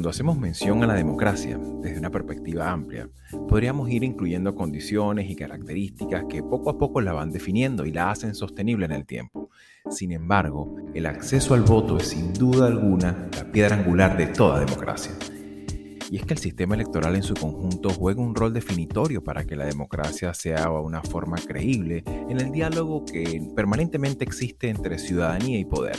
Cuando hacemos mención a la democracia desde una perspectiva amplia, podríamos ir incluyendo condiciones y características que poco a poco la van definiendo y la hacen sostenible en el tiempo. Sin embargo, el acceso al voto es sin duda alguna la piedra angular de toda democracia. Y es que el sistema electoral en su conjunto juega un rol definitorio para que la democracia sea una forma creíble en el diálogo que permanentemente existe entre ciudadanía y poder.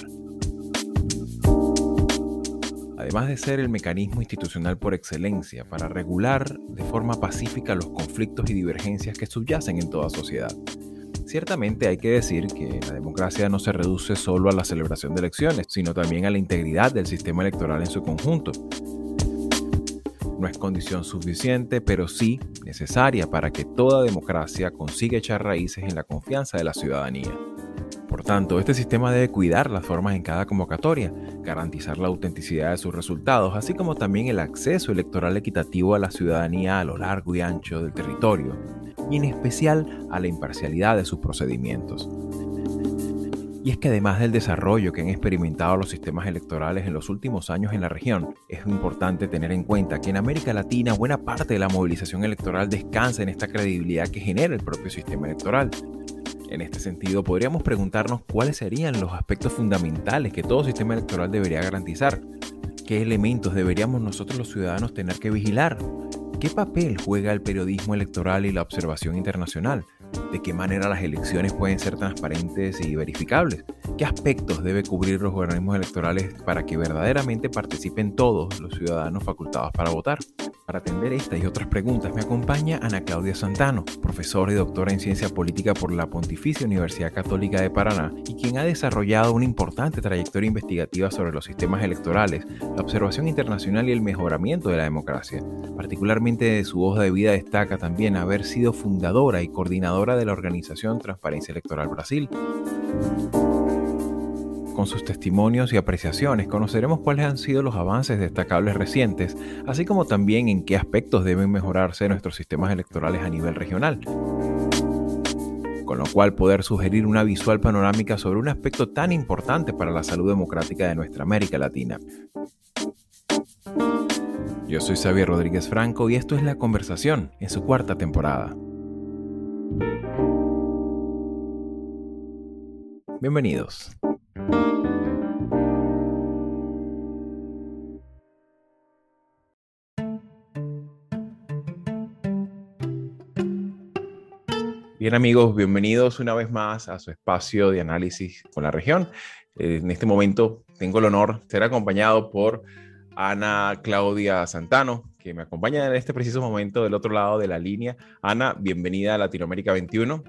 Además de ser el mecanismo institucional por excelencia para regular de forma pacífica los conflictos y divergencias que subyacen en toda sociedad. Ciertamente hay que decir que la democracia no se reduce solo a la celebración de elecciones, sino también a la integridad del sistema electoral en su conjunto. No es condición suficiente, pero sí necesaria para que toda democracia consiga echar raíces en la confianza de la ciudadanía. Por tanto, este sistema debe cuidar las formas en cada convocatoria, garantizar la autenticidad de sus resultados, así como también el acceso electoral equitativo a la ciudadanía a lo largo y ancho del territorio, y en especial a la imparcialidad de sus procedimientos. Y es que además del desarrollo que han experimentado los sistemas electorales en los últimos años en la región, es importante tener en cuenta que en América Latina buena parte de la movilización electoral descansa en esta credibilidad que genera el propio sistema electoral. En este sentido, podríamos preguntarnos cuáles serían los aspectos fundamentales que todo sistema electoral debería garantizar. ¿Qué elementos deberíamos nosotros los ciudadanos tener que vigilar? ¿Qué papel juega el periodismo electoral y la observación internacional? ¿De qué manera las elecciones pueden ser transparentes y verificables? ¿Qué aspectos debe cubrir los organismos electorales para que verdaderamente participen todos los ciudadanos facultados para votar? Para atender esta y otras preguntas me acompaña Ana Claudia Santano, profesora y doctora en ciencia política por la Pontificia Universidad Católica de Paraná y quien ha desarrollado una importante trayectoria investigativa sobre los sistemas electorales, la observación internacional y el mejoramiento de la democracia. Particularmente de su hoja de vida destaca también haber sido fundadora y coordinadora de la organización Transparencia Electoral Brasil. Con sus testimonios y apreciaciones conoceremos cuáles han sido los avances destacables recientes, así como también en qué aspectos deben mejorarse nuestros sistemas electorales a nivel regional. Con lo cual poder sugerir una visual panorámica sobre un aspecto tan importante para la salud democrática de nuestra América Latina. Yo soy Xavier Rodríguez Franco y esto es La Conversación en su cuarta temporada. Bienvenidos. Bien amigos, bienvenidos una vez más a su espacio de análisis con la región. En este momento tengo el honor de ser acompañado por Ana Claudia Santano, que me acompaña en este preciso momento del otro lado de la línea. Ana, bienvenida a Latinoamérica 21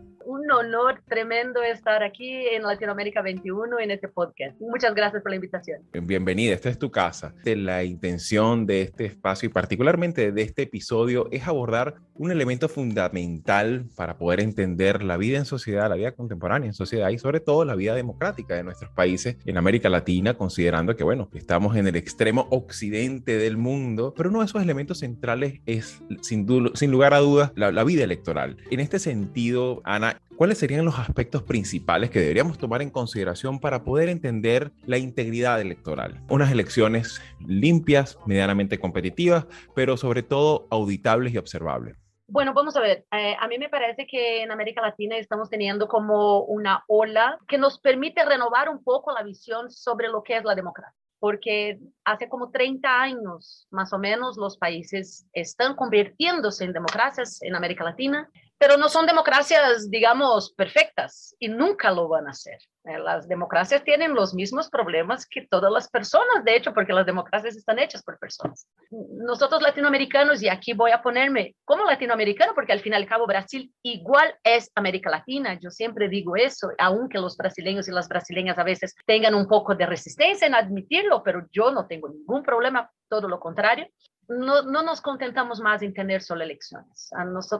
honor tremendo estar aquí en Latinoamérica 21 en este podcast. Muchas gracias por la invitación. Bienvenida, esta es tu casa. La intención de este espacio y particularmente de este episodio es abordar un elemento fundamental para poder entender la vida en sociedad, la vida contemporánea en sociedad y sobre todo la vida democrática de nuestros países en América Latina, considerando que, bueno, estamos en el extremo occidente del mundo, pero uno de esos elementos centrales es, sin, sin lugar a dudas, la, la vida electoral. En este sentido, Ana, ¿Cuáles serían los aspectos principales que deberíamos tomar en consideración para poder entender la integridad electoral? Unas elecciones limpias, medianamente competitivas, pero sobre todo auditables y observables. Bueno, vamos a ver, eh, a mí me parece que en América Latina estamos teniendo como una ola que nos permite renovar un poco la visión sobre lo que es la democracia porque hace como 30 años más o menos los países están convirtiéndose en democracias en América Latina pero no son democracias, digamos, perfectas y nunca lo van a hacer. Eh, las democracias tienen los mismos problemas que todas las personas, de hecho, porque las democracias están hechas por personas. Nosotros latinoamericanos, y aquí voy a ponerme como latinoamericano, porque al fin y al cabo Brasil igual es América Latina, yo siempre digo eso, aunque los brasileños y las brasileñas a veces tengan un poco de resistencia en admitirlo, pero yo no tengo ningún problema, todo lo contrario no, nos contentamos más en tener solo elecciones.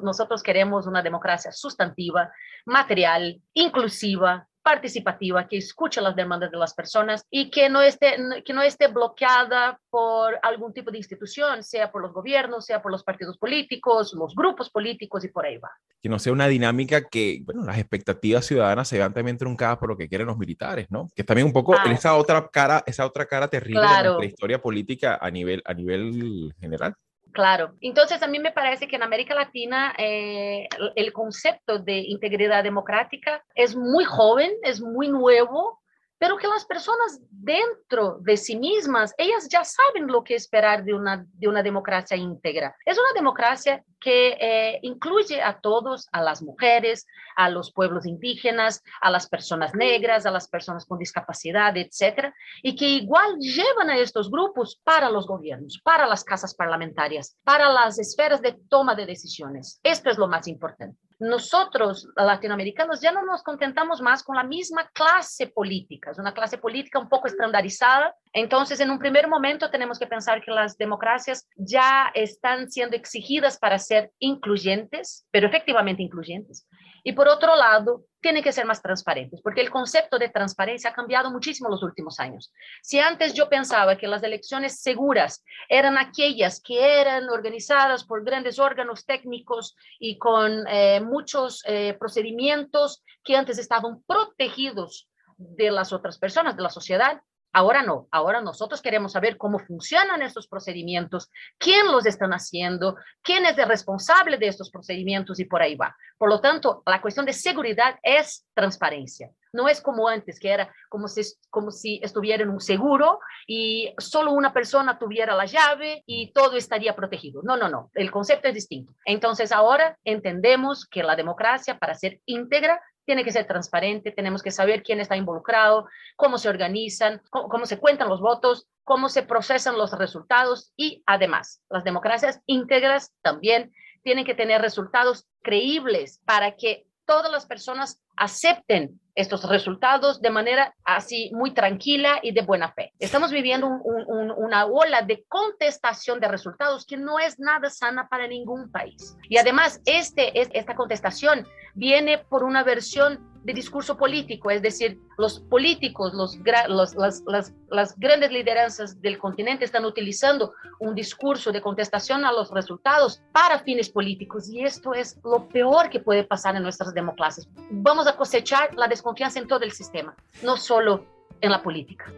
nosotros queremos una democracia sustantiva, material, inclusiva, participativa, que escuche las demandas de las personas y que no esté, que no esté bloqueada por algún tipo de institución, sea por los gobiernos, sea por los partidos políticos, los grupos políticos y por ahí va. Que no sea una dinámica que, bueno, las expectativas ciudadanas se vean también truncadas por lo que quieren los militares, ¿no? Que también un poco en esa otra cara, esa otra cara terrible de nuestra historia política a nivel, a nivel general. Claro. Entonces, a mí me parece que en América Latina eh, el concepto de integridad democrática es muy joven, es muy nuevo, pero que las personas dentro de sí mismas, ellas ya saben lo que esperar de una, de una democracia íntegra. Es una democracia que eh, incluye a todos, a las mujeres, a los pueblos indígenas, a las personas negras, a las personas con discapacidad, etcétera, y que igual llevan a estos grupos para los gobiernos, para las casas parlamentarias, para las esferas de toma de decisiones. Esto es lo más importante nosotros, latinoamericanos, ya no nos contentamos más con la misma clase política, es una clase política un poco estandarizada. Entonces, en un primer momento tenemos que pensar que las democracias ya están siendo exigidas para ser incluyentes, pero efectivamente incluyentes. Y por otro lado, tienen que ser más transparentes, porque el concepto de transparencia ha cambiado muchísimo en los últimos años. Si antes yo pensaba que las elecciones seguras eran aquellas que eran organizadas por grandes órganos técnicos y con eh, muchos eh, procedimientos que antes estaban protegidos de las otras personas, de la sociedad, Ahora no, ahora nosotros queremos saber cómo funcionan estos procedimientos, quién los están haciendo, quién es el responsable de estos procedimientos y por ahí va. Por lo tanto, la cuestión de seguridad es transparencia. No es como antes, que era como si, como si estuviera en un seguro y solo una persona tuviera la llave y todo estaría protegido. No, no, no, el concepto es distinto. Entonces ahora entendemos que la democracia, para ser íntegra, tiene que ser transparente, tenemos que saber quién está involucrado, cómo se organizan, cómo, se cuentan los votos, cómo se procesan los resultados y además las democracias íntegras también tienen que tener resultados creíbles para que todas las personas acepten estos resultados de manera así muy tranquila y de buena fe. Estamos viviendo una ola de contestación de resultados que no es nada sana para ningún país. Y además, este, esta contestación viene por una versión de discurso político, es decir, los políticos, los, las, las, grandes lideranzas del continente están utilizando un discurso de contestación a los resultados para fines políticos y esto es lo peor que puede pasar en nuestras democracias. Vamos a cosechar la desconfianza en todo el sistema, no solo en la política.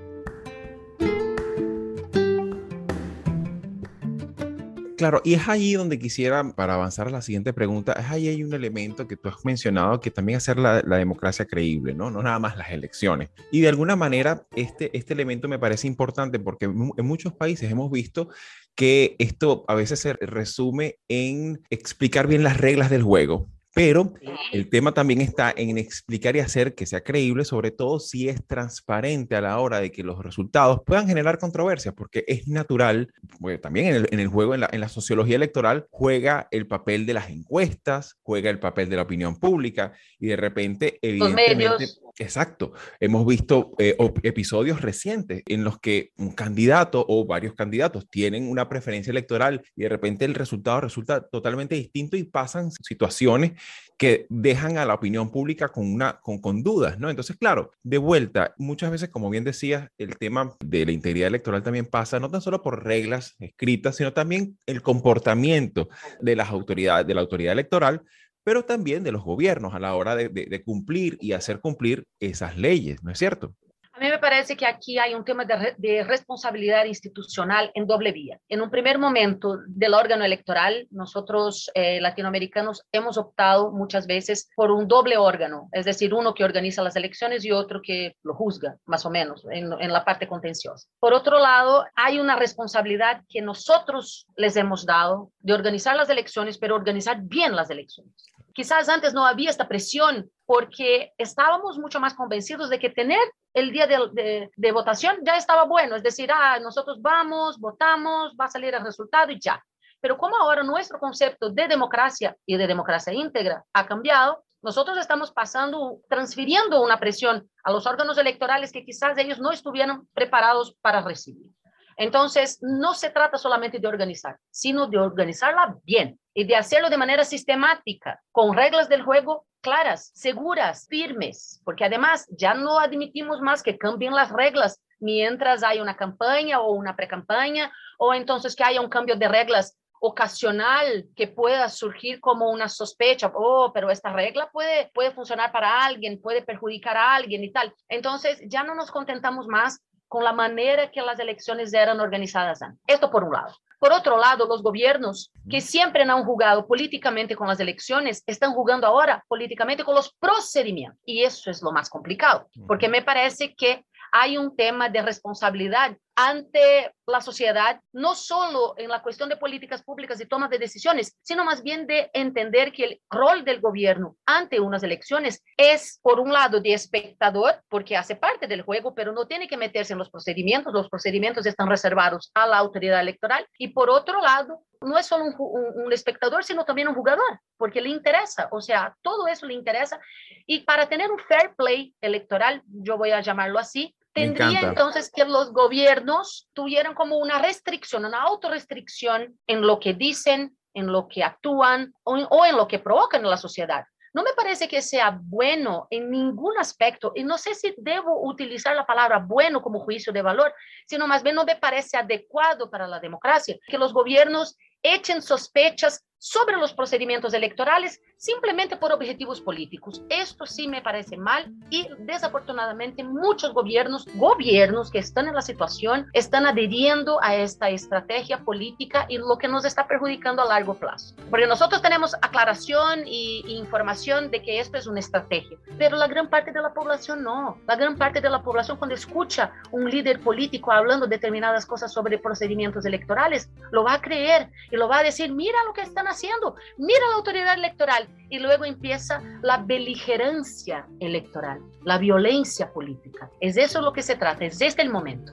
Claro, y es ahí donde quisiera, para avanzar a la siguiente pregunta, es ahí hay un elemento que tú has mencionado que también hacer la, la democracia creíble, ¿no? No nada más las elecciones. Y de alguna manera, este, este elemento me parece importante porque en muchos países hemos visto que esto a veces se resume en explicar bien las reglas del juego, pero el tema también está en explicar y hacer que sea creíble, sobre todo si es transparente a la hora de que los resultados puedan generar controversias, porque es natural, también en el, en el juego, en la, en la, sociología electoral, juega el papel de las encuestas, juega el papel de la opinión pública y de repente, evidentemente... Exacto. Hemos visto eh, episodios recientes en los que un candidato o varios candidatos tienen una preferencia electoral y de repente el resultado resulta totalmente distinto y pasan situaciones que dejan a la opinión pública con, una, con, dudas, ¿no? Entonces, claro, de vuelta, muchas veces, como bien decías, el tema de la integridad electoral también pasa no tan solo por reglas escritas, sino también el comportamiento de las autoridades, de la autoridad electoral pero también de los gobiernos a la hora de, cumplir y hacer cumplir esas leyes, ¿no es cierto? A mí me parece que aquí hay un tema de, responsabilidad institucional en doble vía. En un primer momento del órgano electoral, nosotros eh, latinoamericanos hemos optado muchas veces por un doble órgano, es decir, uno que organiza las elecciones y otro que lo juzga, más o menos, en, en la parte contenciosa. Por otro lado, hay una responsabilidad que nosotros les hemos dado de organizar las elecciones, pero organizar bien las elecciones. Quizás antes no había esta presión porque estábamos mucho más convencidos de que tener el día de, votación ya estaba bueno, es decir, ah, nosotros vamos, votamos, va a salir el resultado y ya. Pero como ahora nuestro concepto de democracia y de democracia íntegra ha cambiado, nosotros estamos pasando, transfiriendo una presión a los órganos electorales que quizás ellos no estuvieran preparados para recibir. Entonces, no se trata solamente de organizar, sino de organizarla bien y de hacerlo de manera sistemática, con reglas del juego claras, seguras, firmes, porque además ya no admitimos más que cambien las reglas mientras hay una campaña o una pre-campaña, o entonces que haya un cambio de reglas ocasional que pueda surgir como una sospecha, oh, pero esta regla puede, puede funcionar para alguien, puede perjudicar a alguien y tal. Entonces ya no nos contentamos más con la manera que las elecciones eran organizadas Esto por un lado. Por otro lado, los gobiernos que siempre han jugado políticamente con las elecciones están jugando ahora políticamente con los procedimientos. Y eso es lo más complicado, porque me parece que hay un tema de responsabilidad ante la sociedad, no solo en la cuestión de políticas públicas y toma de decisiones, sino más bien de entender que el rol del gobierno ante unas elecciones es, por un lado, de espectador, porque hace parte del juego, pero no tiene que meterse en los procedimientos, los procedimientos están reservados a la autoridad electoral, y por otro lado, no es solo un, espectador, sino también un jugador, porque le interesa, o sea, todo eso le interesa. Y para tener un fair play electoral, yo voy a llamarlo así, tendría entonces que los gobiernos tuvieran como una restricción, una autorrestricción en lo que dicen, en lo que actúan o, en lo que provocan en la sociedad. No me parece que sea bueno en ningún aspecto, y no sé si debo utilizar la palabra bueno como juicio de valor, sino más bien no me parece adecuado para la democracia que los gobiernos echen sospechas sobre los procedimientos electorales simplemente por objetivos políticos. Esto sí me parece mal y desafortunadamente muchos gobiernos, gobiernos que están en la situación, están adheriendo a esta estrategia política y lo que nos está perjudicando a largo plazo. Porque nosotros tenemos aclaración y, información de que esto es una estrategia, pero la gran parte de la población no. La gran parte de la población cuando escucha un líder político hablando determinadas cosas sobre procedimientos electorales, lo va a creer y lo va a decir, mira lo que están haciendo, mira la autoridad electoral y luego empieza la beligerancia electoral, la violencia política. Es eso lo que se trata, es este el momento.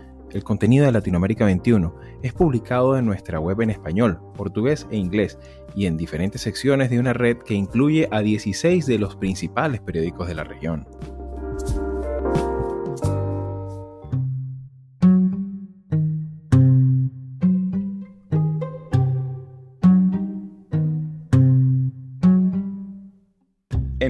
El contenido de Latinoamérica 21 es publicado en nuestra web en español, portugués e inglés y en diferentes secciones de una red que incluye a 16 de los principales periódicos de la región.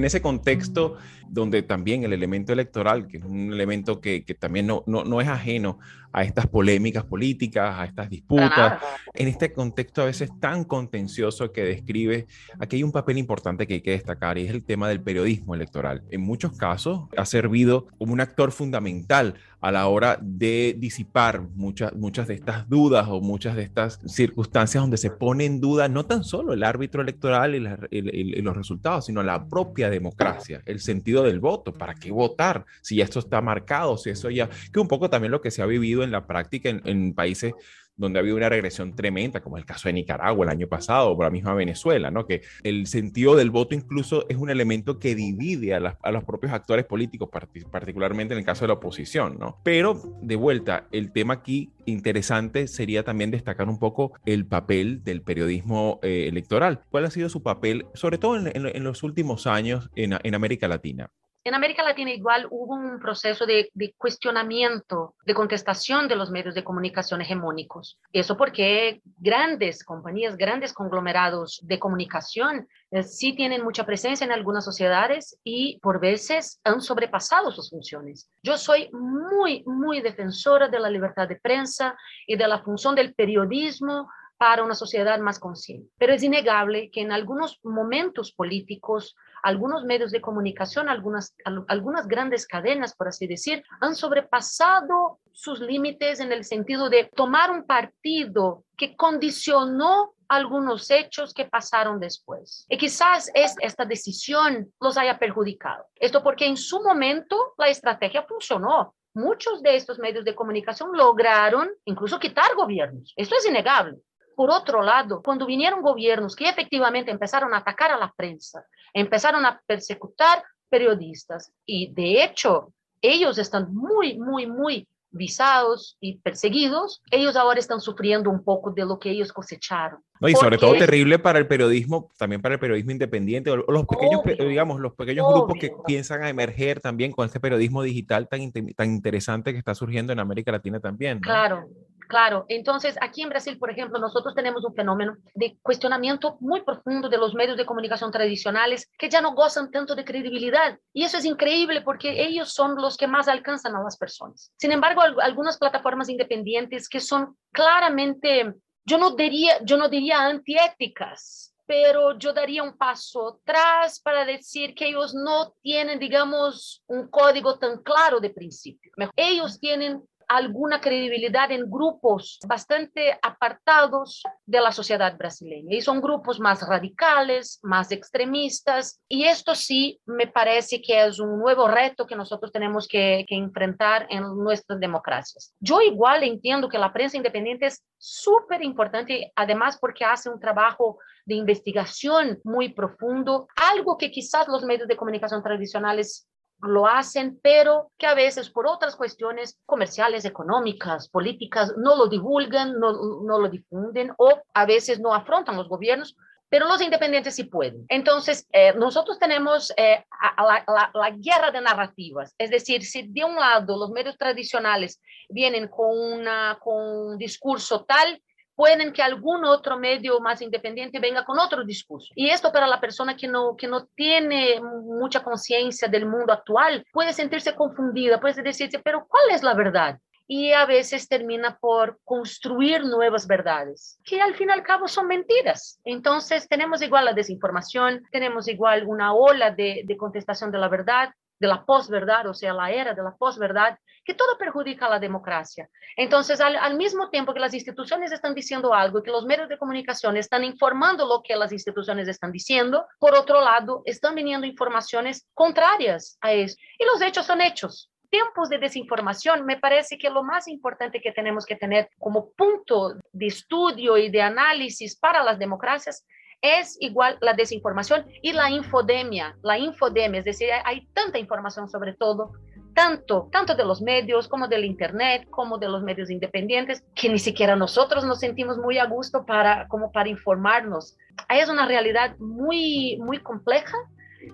en ese contexto donde también el elemento electoral, que es un elemento que, también no, no, es ajeno a estas polémicas políticas, a estas disputas, en este contexto a veces tan contencioso que describe, aquí hay un papel importante que hay que destacar y es el tema del periodismo electoral. En muchos casos ha servido como un actor fundamental a la hora de disipar muchas, muchas de estas dudas o muchas de estas circunstancias donde se pone en duda no tan solo el árbitro electoral y, los resultados, sino la propia democracia, el sentido del voto, para qué votar, si esto está marcado, si eso ya, que un poco también lo que se ha vivido en la práctica en países donde ha habido una regresión tremenda, como el caso de Nicaragua el año pasado, o la misma Venezuela, ¿no? Que el sentido del voto incluso es un elemento que divide a, los propios actores políticos, particularmente en el caso de la oposición, ¿no? Pero, de vuelta, el tema aquí interesante sería también destacar un poco el papel del periodismo eh, electoral. ¿Cuál ha sido su papel, sobre todo en, los últimos años en América Latina? En América Latina igual hubo un proceso de, cuestionamiento, de contestación de los medios de comunicación hegemónicos. Eso porque grandes compañías, grandes conglomerados de comunicación eh, sí tienen mucha presencia en algunas sociedades y por veces han sobrepasado sus funciones. Yo soy muy, muy defensora de la libertad de prensa y de la función del periodismo para una sociedad más consciente. Pero es innegable que en algunos momentos políticos, algunos medios de comunicación, algunas, algunas grandes cadenas, por así decir, han sobrepasado sus límites en el sentido de tomar un partido que condicionó algunos hechos que pasaron después. Y quizás es, esta decisión los haya perjudicado. Esto porque en su momento la estrategia funcionó muchos de estos medios de comunicación lograron incluso quitar gobiernos. Esto es innegable. Por otro lado, cuando vinieron gobiernos que efectivamente empezaron a atacar a la prensa, empezaron a persecutar periodistas y de hecho ellos están muy, muy, muy visados y perseguidos, ellos ahora están sufriendo un poco de lo que ellos cosecharon. No, y sobre todo terrible para el periodismo, también para el periodismo independiente, o los pequeños, digamos, los pequeños grupos que piensan a emerger también con este periodismo digital tan, tan interesante que está surgiendo en América Latina también. Claro, Claro, entonces aquí en Brasil, por ejemplo, nosotros tenemos un fenómeno de cuestionamiento muy profundo de los medios de comunicación tradicionales que ya no gozan tanto de credibilidad. Y eso es increíble porque ellos son los que más alcanzan a las personas. Sin embargo, algunas plataformas independientes que son claramente, yo no diría, yo no diría antiéticas, pero yo daría un paso atrás para decir que ellos no tienen, digamos, un código tan claro de principio. Ellos tienen alguna credibilidad en grupos bastante apartados de la sociedad brasileña. Y son grupos más radicales, más extremistas. Y esto sí me parece que es un nuevo reto que nosotros tenemos que, que enfrentar en nuestras democracias. Yo igual entiendo que la prensa independiente es súper importante, además porque hace un trabajo de investigación muy profundo, algo que quizás los medios de comunicación tradicionales lo hacen, pero que a veces por otras cuestiones comerciales, económicas, políticas, no lo divulgan, no, no lo difunden o a veces no afrontan los gobiernos pero los independientes sí pueden. Entonces, eh, nosotros tenemos eh, la, la, la, guerra de narrativas, es decir, si de un lado los medios tradicionales vienen con, una, con un discurso tal, pueden que algún otro medio más independiente venga con otro discurso. Y esto para la persona que no, que no tiene mucha conciencia del mundo actual puede sentirse confundida, puede decirse, pero ¿cuál es la verdad? y a veces termina por construir nuevas verdades, que al fin y al cabo son mentiras. Entonces tenemos igual la desinformación, tenemos igual una ola de, de contestación de la verdad, de la posverdad, o sea, la era de la posverdad, que todo perjudica a la democracia. Entonces, al, mismo tiempo que las instituciones están diciendo algo que los medios de comunicación están informando lo que las instituciones están diciendo, por otro lado, están viniendo informaciones contrarias a eso. Y los hechos son hechos. Tiempos de desinformación, me parece que lo más importante que tenemos que tener como punto de estudio y de análisis para las democracias es igual la desinformación y la infodemia. La infodemia, es decir, hay tanta información sobre todo, tanto, tanto de los medios como del Internet, como de los medios independientes, que ni siquiera nosotros nos sentimos muy a gusto para, como para informarnos. Es una realidad muy, muy compleja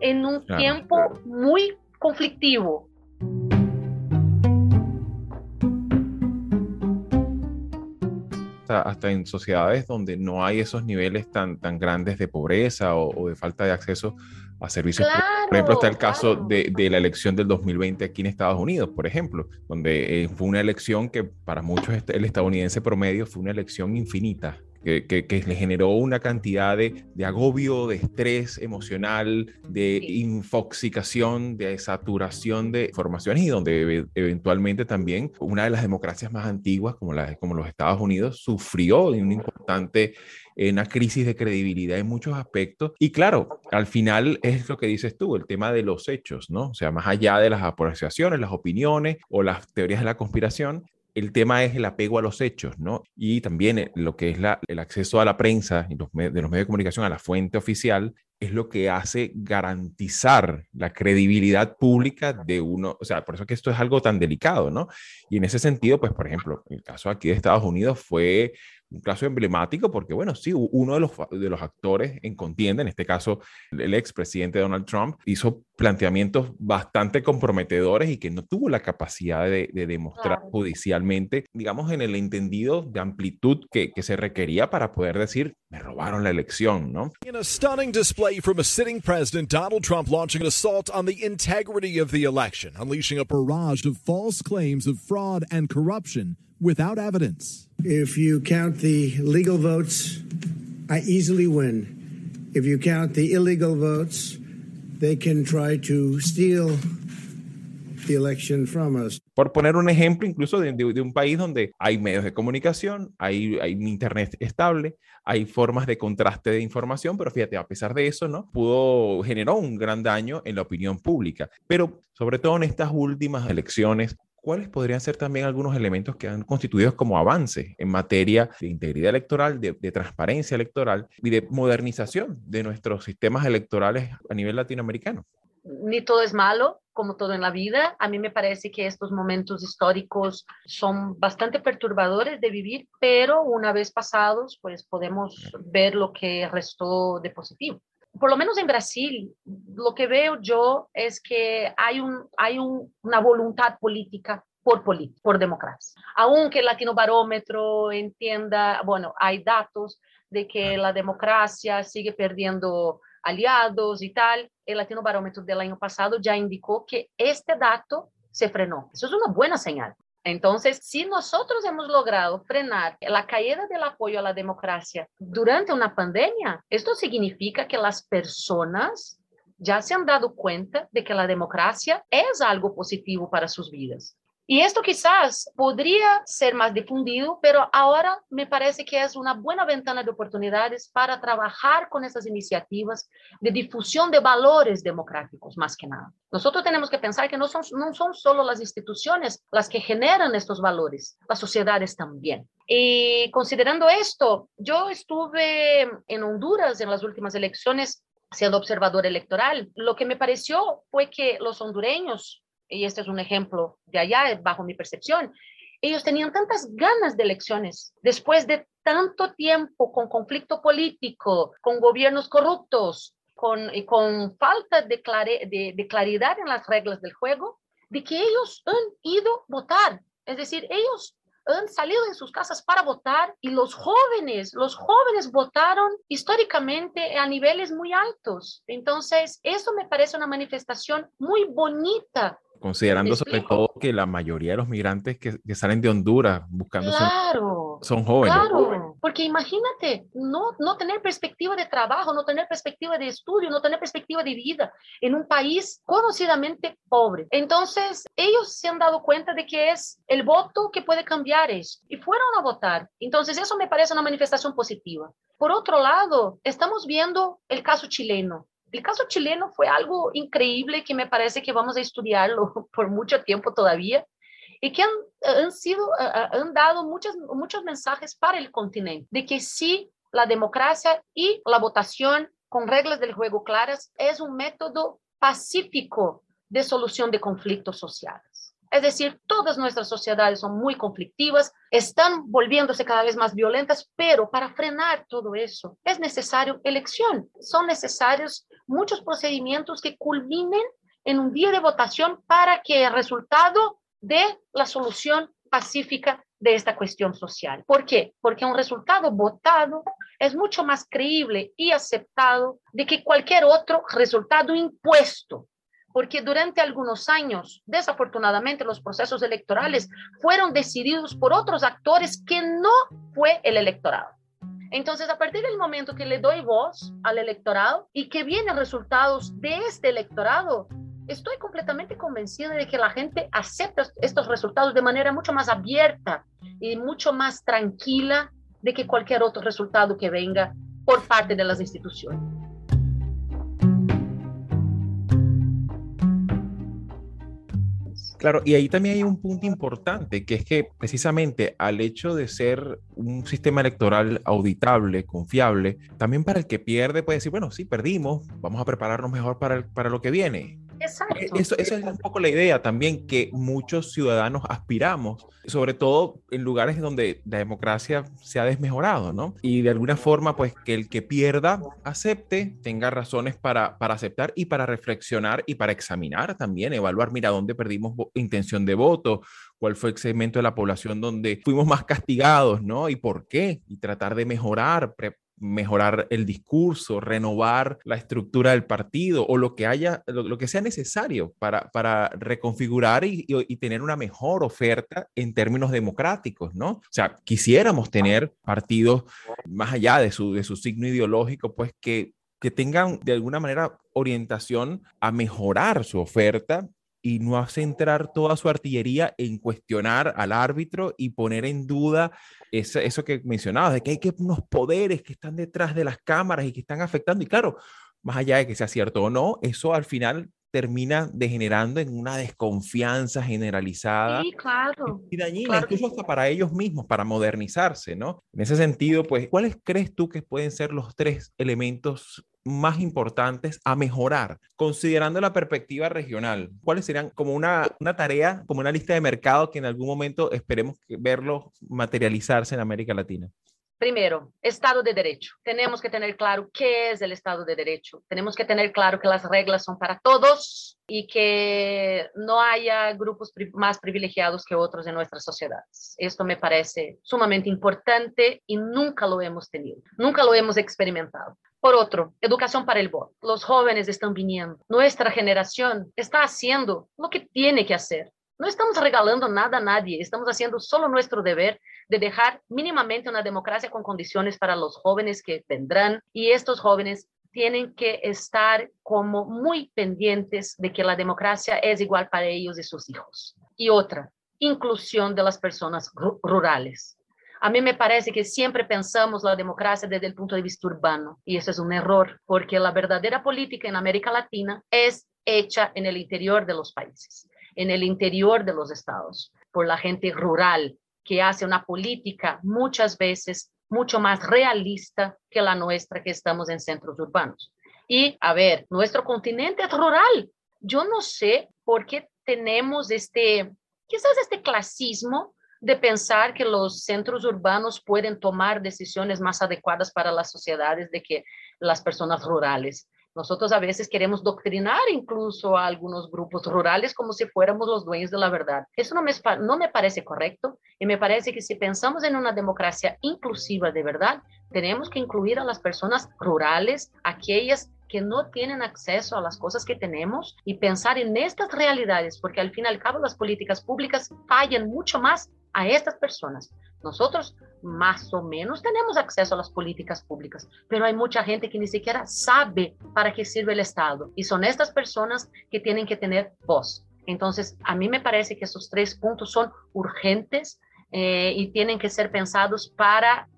en un tiempo muy conflictivo. Hasta, en sociedades donde no hay esos niveles tan, tan grandes de pobreza o, de falta de acceso a servicios. por ejemplo, está el caso de, de, la elección del 2020 aquí en Estados Unidos, por ejemplo, donde eh, fue una elección que para muchos el estadounidense promedio fue una elección infinita que, le generó una cantidad de, de, agobio, de estrés emocional, de infoxicación, de saturación de informaciones y donde eventualmente también una de las democracias más antiguas, como, la, como los Estados Unidos, sufrió de una importante una crisis de credibilidad en muchos aspectos. Y claro, al final es lo que dices tú, el tema de los hechos, ¿no? O sea, más allá de las apreciaciones, las opiniones o las teorías de la conspiración, el tema es el apego a los hechos, ¿no? Y también eh, lo que es el acceso a la prensa y los, de los medios de comunicación a la fuente oficial es lo que hace garantizar la credibilidad pública de uno, o sea, por eso que esto es algo tan delicado, ¿no? Y en ese sentido, pues, por ejemplo, el caso aquí de Estados Unidos fue un caso emblemático porque, bueno, sí, uno de los, de los actores en contienda, en este caso el expresidente Donald Trump, hizo planteamientos bastante comprometedores y que no tuvo la capacidad de, de demostrar judicialmente, digamos, en el entendido de amplitud que, que, se requería para poder decir, me robaron la elección, ¿no? In a stunning display from a sitting president, Donald Trump launching an assault on the integrity of the election, unleashing a barrage of false claims of fraud and corruption without evidence. If you count the legal votes, I easily win. If you count the illegal votes, they can try to steal the election from us. Por poner un ejemplo incluso de, de, de, un país donde hay medios de comunicación, hay, hay un internet estable, hay formas de contraste de información, pero fíjate, a pesar de eso, ¿no? Pudo, generó un gran daño en la opinión pública. Pero sobre todo en estas últimas elecciones, ¿cuáles podrían ser también algunos elementos que han constituido como avances en materia de integridad electoral, de, transparencia electoral y de modernización de nuestros sistemas electorales a nivel latinoamericano? Ni todo es malo, como todo en la vida. A mí me parece que estos momentos históricos son bastante perturbadores de vivir, pero una vez pasados, pues podemos ver lo que restó de positivo por lo menos en Brasil, lo que veo yo es que hay, un, hay una voluntad política por, por democracia. Aunque el Latino Barómetro entienda, bueno, hay datos de que la democracia sigue perdiendo aliados y tal, el Latino Barómetro del año pasado ya indicó que este dato se frenó. Eso es una buena señal. Entonces, si nosotros hemos logrado frenar la caída del apoyo a la democracia durante una pandemia, esto significa que las personas ya se han dado cuenta de que la democracia es algo positivo para sus vidas. Y esto quizás podría ser más difundido, pero ahora me parece que es una buena ventana de oportunidades para trabajar con esas iniciativas de difusión de valores democráticos, más que nada. Nosotros tenemos que pensar que no son, solo las instituciones las que generan estos valores, las sociedades también. Y considerando esto, yo estuve en Honduras en las últimas elecciones siendo observador electoral. Lo que me pareció fue que los hondureños y este es un ejemplo de allá, bajo mi percepción, ellos tenían tantas ganas de elecciones después de tanto tiempo con conflicto político, con gobiernos corruptos, con, con falta de, de, de claridad en las reglas del juego, de que ellos han ido a votar. Es decir, ellos han salido de sus casas para votar y los jóvenes, los jóvenes votaron históricamente a niveles muy altos. Entonces, eso me parece una manifestación muy bonita Considerando sobre todo que la mayoría de los migrantes que, salen de Honduras buscando claro, son, jóvenes. Claro, porque imagínate no, no tener perspectiva de trabajo, no tener perspectiva de estudio, no tener perspectiva de vida en un país conocidamente pobre. Entonces, ellos se han dado cuenta de que es el voto que puede cambiar eso y fueron a votar. Entonces, eso me parece una manifestación positiva. Por otro lado, estamos viendo el caso chileno. El caso chileno fue algo increíble que me parece que vamos a estudiarlo por mucho tiempo todavía y que han, han sido, han dado muchos, muchos mensajes para el continente de que sí, la democracia y la votación con reglas del juego claras es un método pacífico de solución de conflictos sociales. Es decir, todas nuestras sociedades son muy conflictivas, están volviéndose cada vez más violentas, pero para frenar todo eso es necesario elección. Son necesarios muchos procedimientos que culminen en un día de votación para que el resultado dé la solución pacífica de esta cuestión social. ¿Por qué? Porque un resultado votado es mucho más creíble y aceptado de que cualquier otro resultado impuesto porque durante algunos años, desafortunadamente, los procesos electorales fueron decididos por otros actores que no fue el electorado. Entonces, a partir del momento que le doy voz al electorado y que vienen resultados de este electorado, estoy completamente convencida de que la gente acepta estos resultados de manera mucho más abierta y mucho más tranquila de que cualquier otro resultado que venga por parte de las instituciones. Claro, y ahí también hay un punto importante, que es que precisamente al hecho de ser un sistema electoral auditable, confiable, también para el que pierde puede decir, bueno, sí, perdimos, vamos a prepararnos mejor para, para lo que viene. Exacto. Eso, eso, es un poco la idea también que muchos ciudadanos aspiramos, sobre todo en lugares donde la democracia se ha desmejorado, ¿no? Y de alguna forma, pues que el que pierda acepte, tenga razones para, para aceptar y para reflexionar y para examinar también, evaluar, mira, dónde perdimos intención de voto, cuál fue el segmento de la población donde fuimos más castigados, ¿no? Y por qué, y tratar de mejorar, mejorar el discurso, renovar la estructura del partido o lo que haya, lo, que sea necesario para, para reconfigurar y, tener una mejor oferta en términos democráticos, ¿no? O sea, quisiéramos tener partidos más allá de su, de su signo ideológico, pues que que tengan de alguna manera orientación a mejorar su oferta y no a centrar toda su artillería en cuestionar al árbitro y poner en duda eso, eso que mencionabas, de que hay que unos poderes que están detrás de las cámaras y que están afectando. Y claro, más allá de que sea cierto o no, eso al final termina degenerando en una desconfianza generalizada sí, claro, y dañina, incluso hasta para ellos mismos, para modernizarse, ¿no? En ese sentido, pues, ¿cuáles crees tú que pueden ser los tres elementos más importantes a mejorar, considerando la perspectiva regional? ¿Cuáles serían como una, una tarea, como una lista de mercado que en algún momento esperemos verlo materializarse en América Latina? Primero, Estado de Derecho. Tenemos que tener claro qué es el Estado de Derecho. Tenemos que tener claro que las reglas son para todos y que no haya grupos más privilegiados que otros en nuestras sociedades. Esto me parece sumamente importante y nunca lo hemos tenido, nunca lo hemos experimentado. Por otro, educación para el voto. Los jóvenes están viniendo. Nuestra generación está haciendo lo que tiene que hacer. No estamos regalando nada a nadie, estamos haciendo solo nuestro deber de dejar mínimamente una democracia con condiciones para los jóvenes que vendrán y estos jóvenes tienen que estar como muy pendientes de que la democracia es igual para ellos y sus hijos. Y otra, inclusión de las personas rurales. A mí me parece que siempre pensamos la democracia desde el punto de vista urbano y eso es un error porque la verdadera política en América Latina es hecha en el interior de los países, en el interior de los estados, por la gente rural, que hace una política muchas veces mucho más realista que la nuestra que estamos en centros urbanos. Y, a ver, nuestro continente es rural. Yo no sé por qué tenemos este, quizás este clasismo de pensar que los centros urbanos pueden tomar decisiones más adecuadas para las sociedades de que las personas rurales. Nosotros a veces queremos doctrinar incluso a algunos grupos rurales como si fuéramos los dueños de la verdad. Eso no me, no me parece correcto y me parece que si pensamos en una democracia inclusiva de verdad, tenemos que incluir a las personas rurales, aquellas que no tienen acceso a las cosas que tenemos y pensar en estas realidades, porque al fin y al cabo las políticas públicas fallan mucho más a estas personas. Nosotros más o menos tenemos acceso a las políticas públicas, pero hay mucha gente que ni siquiera sabe para qué sirve el Estado y son estas personas que tienen que tener voz. Entonces, a mí me parece que esos tres puntos son urgentes eh, y tienen que ser pensados para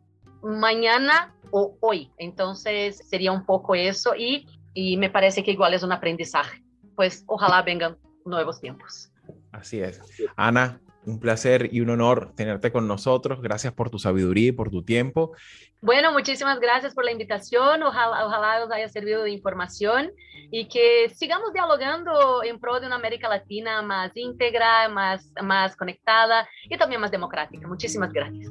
mañana o hoy. Entonces, sería un poco eso y, y me parece que igual es un aprendizaje. Pues ojalá vengan nuevos tiempos. Así es. Ana, un placer y un honor tenerte con nosotros. Gracias por tu sabiduría y por tu tiempo. Bueno, muchísimas gracias por la invitación. Ojalá, ojalá os haya servido de información y que sigamos dialogando en pro de una América Latina más íntegra, más, más conectada y también más democrática. Muchísimas gracias.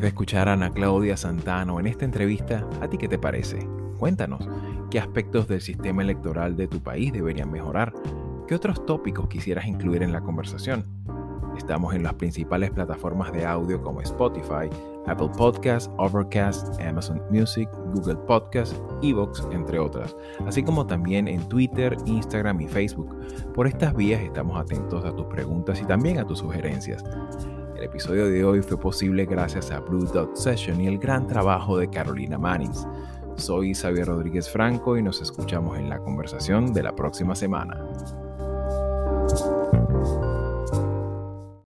De escuchar a Ana Claudia Santano en esta entrevista, ¿a ti qué te parece? Cuéntanos, ¿qué aspectos del sistema electoral de tu país deberían mejorar? ¿Qué otros tópicos quisieras incluir en la conversación? Estamos en las principales plataformas de audio como Spotify, Apple Podcasts, Overcast, Amazon Music, Google Podcasts, Evox, entre otras, así como también en Twitter, Instagram y Facebook. Por estas vías estamos atentos a tus preguntas y también a tus sugerencias. El episodio de hoy fue posible gracias a Blue Dot Session y el gran trabajo de Carolina Manins. Soy Xavier Rodríguez Franco y nos escuchamos en la conversación de la próxima semana.